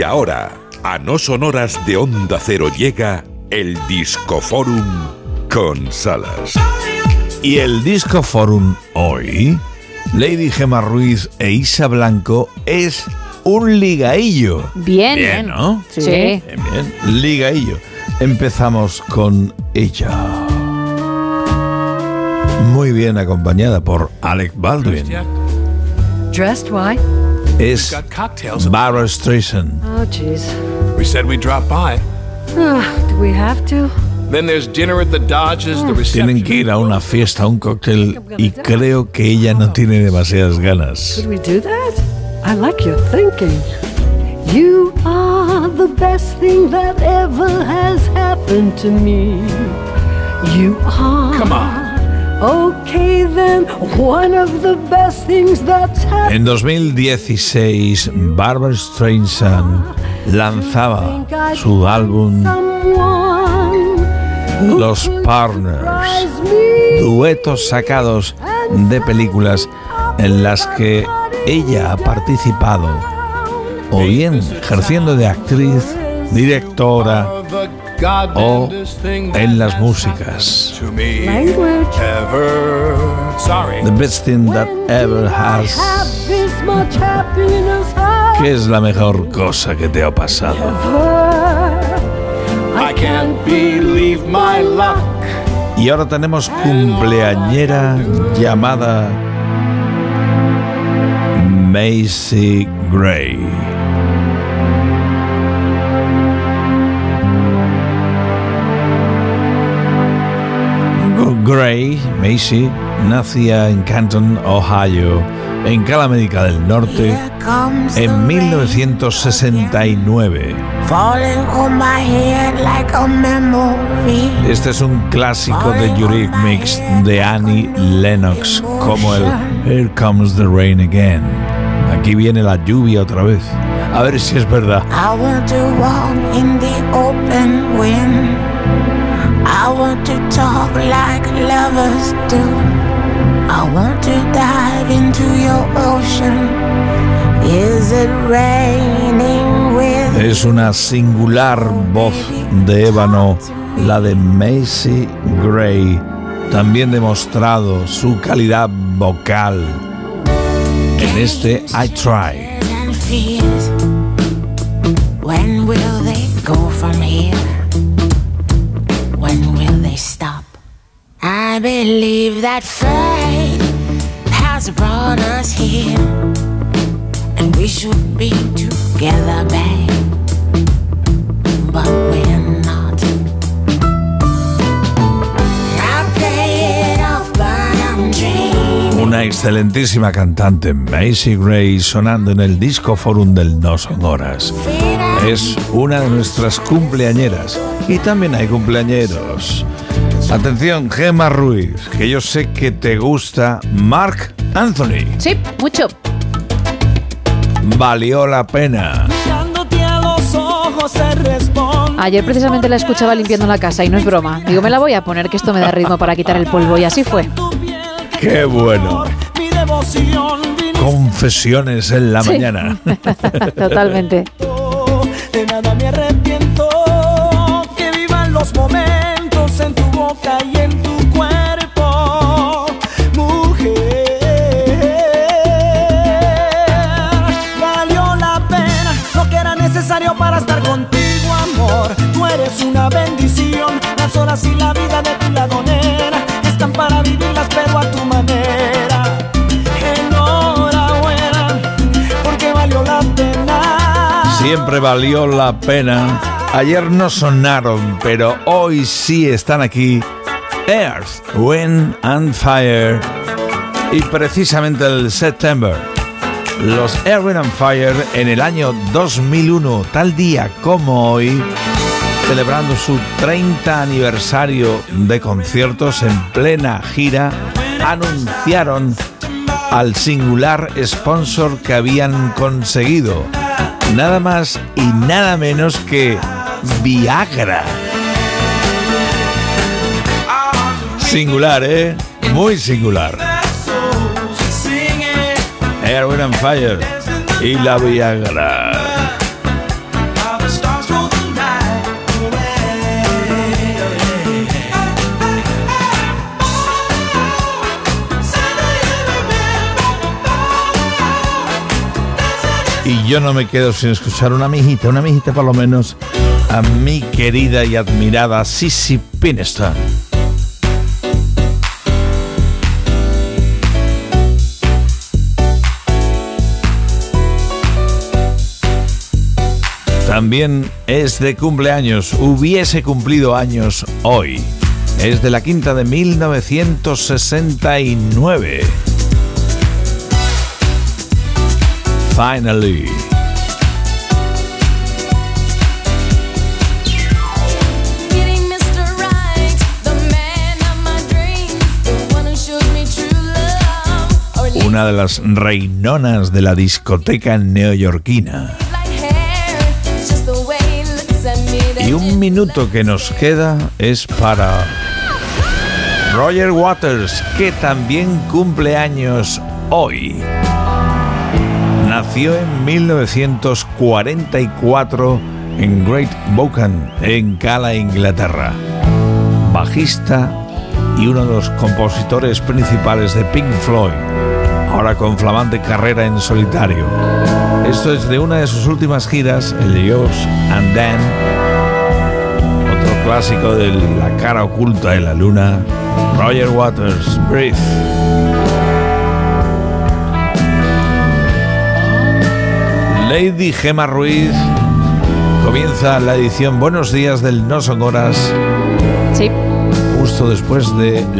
Y ahora, a no sonoras de Onda Cero llega el Disco Forum con Salas. Y el Disco Forum hoy, Lady Gemma Ruiz e Isa Blanco es un ligaillo. Bien, Bien, ¿no? Sí. Bien, bien. Ligaillo. Empezamos con ella. Muy bien acompañada por Alec Baldwin. Dressed white? Es Got cocktails. Barbara Streisand. Oh, jeez. We said we'd drop by. Ah, do we have to? Then there's dinner at the Dodges, the Tienen reception. que ir a una fiesta, a un cóctel, y creo que ella no tiene demasiadas ganas. Could we do that? I like your thinking. You are the best thing that ever has happened to me. You are. Come on. En 2016, Barbara Streisand lanzaba su álbum Los Partners, duetos sacados de películas en las que ella ha participado, o bien ejerciendo de actriz, directora o en las músicas. to me Language. ever. Sorry. The best thing that ever has. ¿Qué es la mejor cosa que te ha pasado? I can't believe my luck. Y ahora tenemos cumpleañera llamada Macy Gray. Gray, Macy, nacía en Canton, Ohio, en Calamérica del Norte, en 1969. Falling on my head like a memory. Este es un clásico de Eurythmics de Annie Lennox, como el Here Comes the Rain Again. Aquí viene la lluvia otra vez. A ver si es verdad. I want to walk in the open wind. I want to talk like lovers do. I want to dive into your ocean. Is it raining with Es una singular voz de ébano, la de Macy Gray, también demostrado su calidad vocal en este I Try. That fate has brought us here, and we should be together, babe. But we're not. I play it off, but I'm dreaming. Una excelentísima cantante, Macy Gray, sonando en el Disco Forum del No Son Horas. Es una de nuestras cumpleañeras. Y también hay cumpleañeros. Atención, Gemma Ruiz, que yo sé que te gusta Mark Anthony. Sí, mucho. Valió la pena. Ayer precisamente la escuchaba limpiando la casa y no es broma. Digo, me la voy a poner que esto me da ritmo para quitar el polvo y así fue. Qué bueno. Confesiones en la Sí. mañana. Totalmente. La de la. Siempre valió la pena. Ayer no sonaron, pero hoy sí están aquí. Earth, Wind and Fire. Y precisamente el September. Los Earth, and Fire en el año 2001, tal día como hoy, celebrando su 30 aniversario de conciertos en plena gira, anunciaron al singular sponsor que habían conseguido. Nada más y nada menos que Viagra. Singular, ¿eh? Muy singular. Air, Wind and Fire y la Viagra. Y yo no me quedo sin escuchar una mijita, una mijita por lo menos, a mi querida y admirada Sissy Pineston. También es de cumpleaños, hubiese cumplido años hoy. Es de la quinta de 1969. Or Una de las reinonas de la discoteca neoyorquina. Y un minuto que nos queda es para Roger Waters, que también cumple años hoy. Nació en 1944 en Great Bocan, en Cala, Inglaterra. Bajista y uno de los compositores principales de Pink Floyd, ahora con flamante carrera en solitario. Esto es de una de sus últimas giras, el Yours and Then, otro clásico de la cara oculta de la luna, Roger Waters, Breathe. Lady Gemma Ruiz comienza la edición Buenos días del No Son Horas Sí. justo después de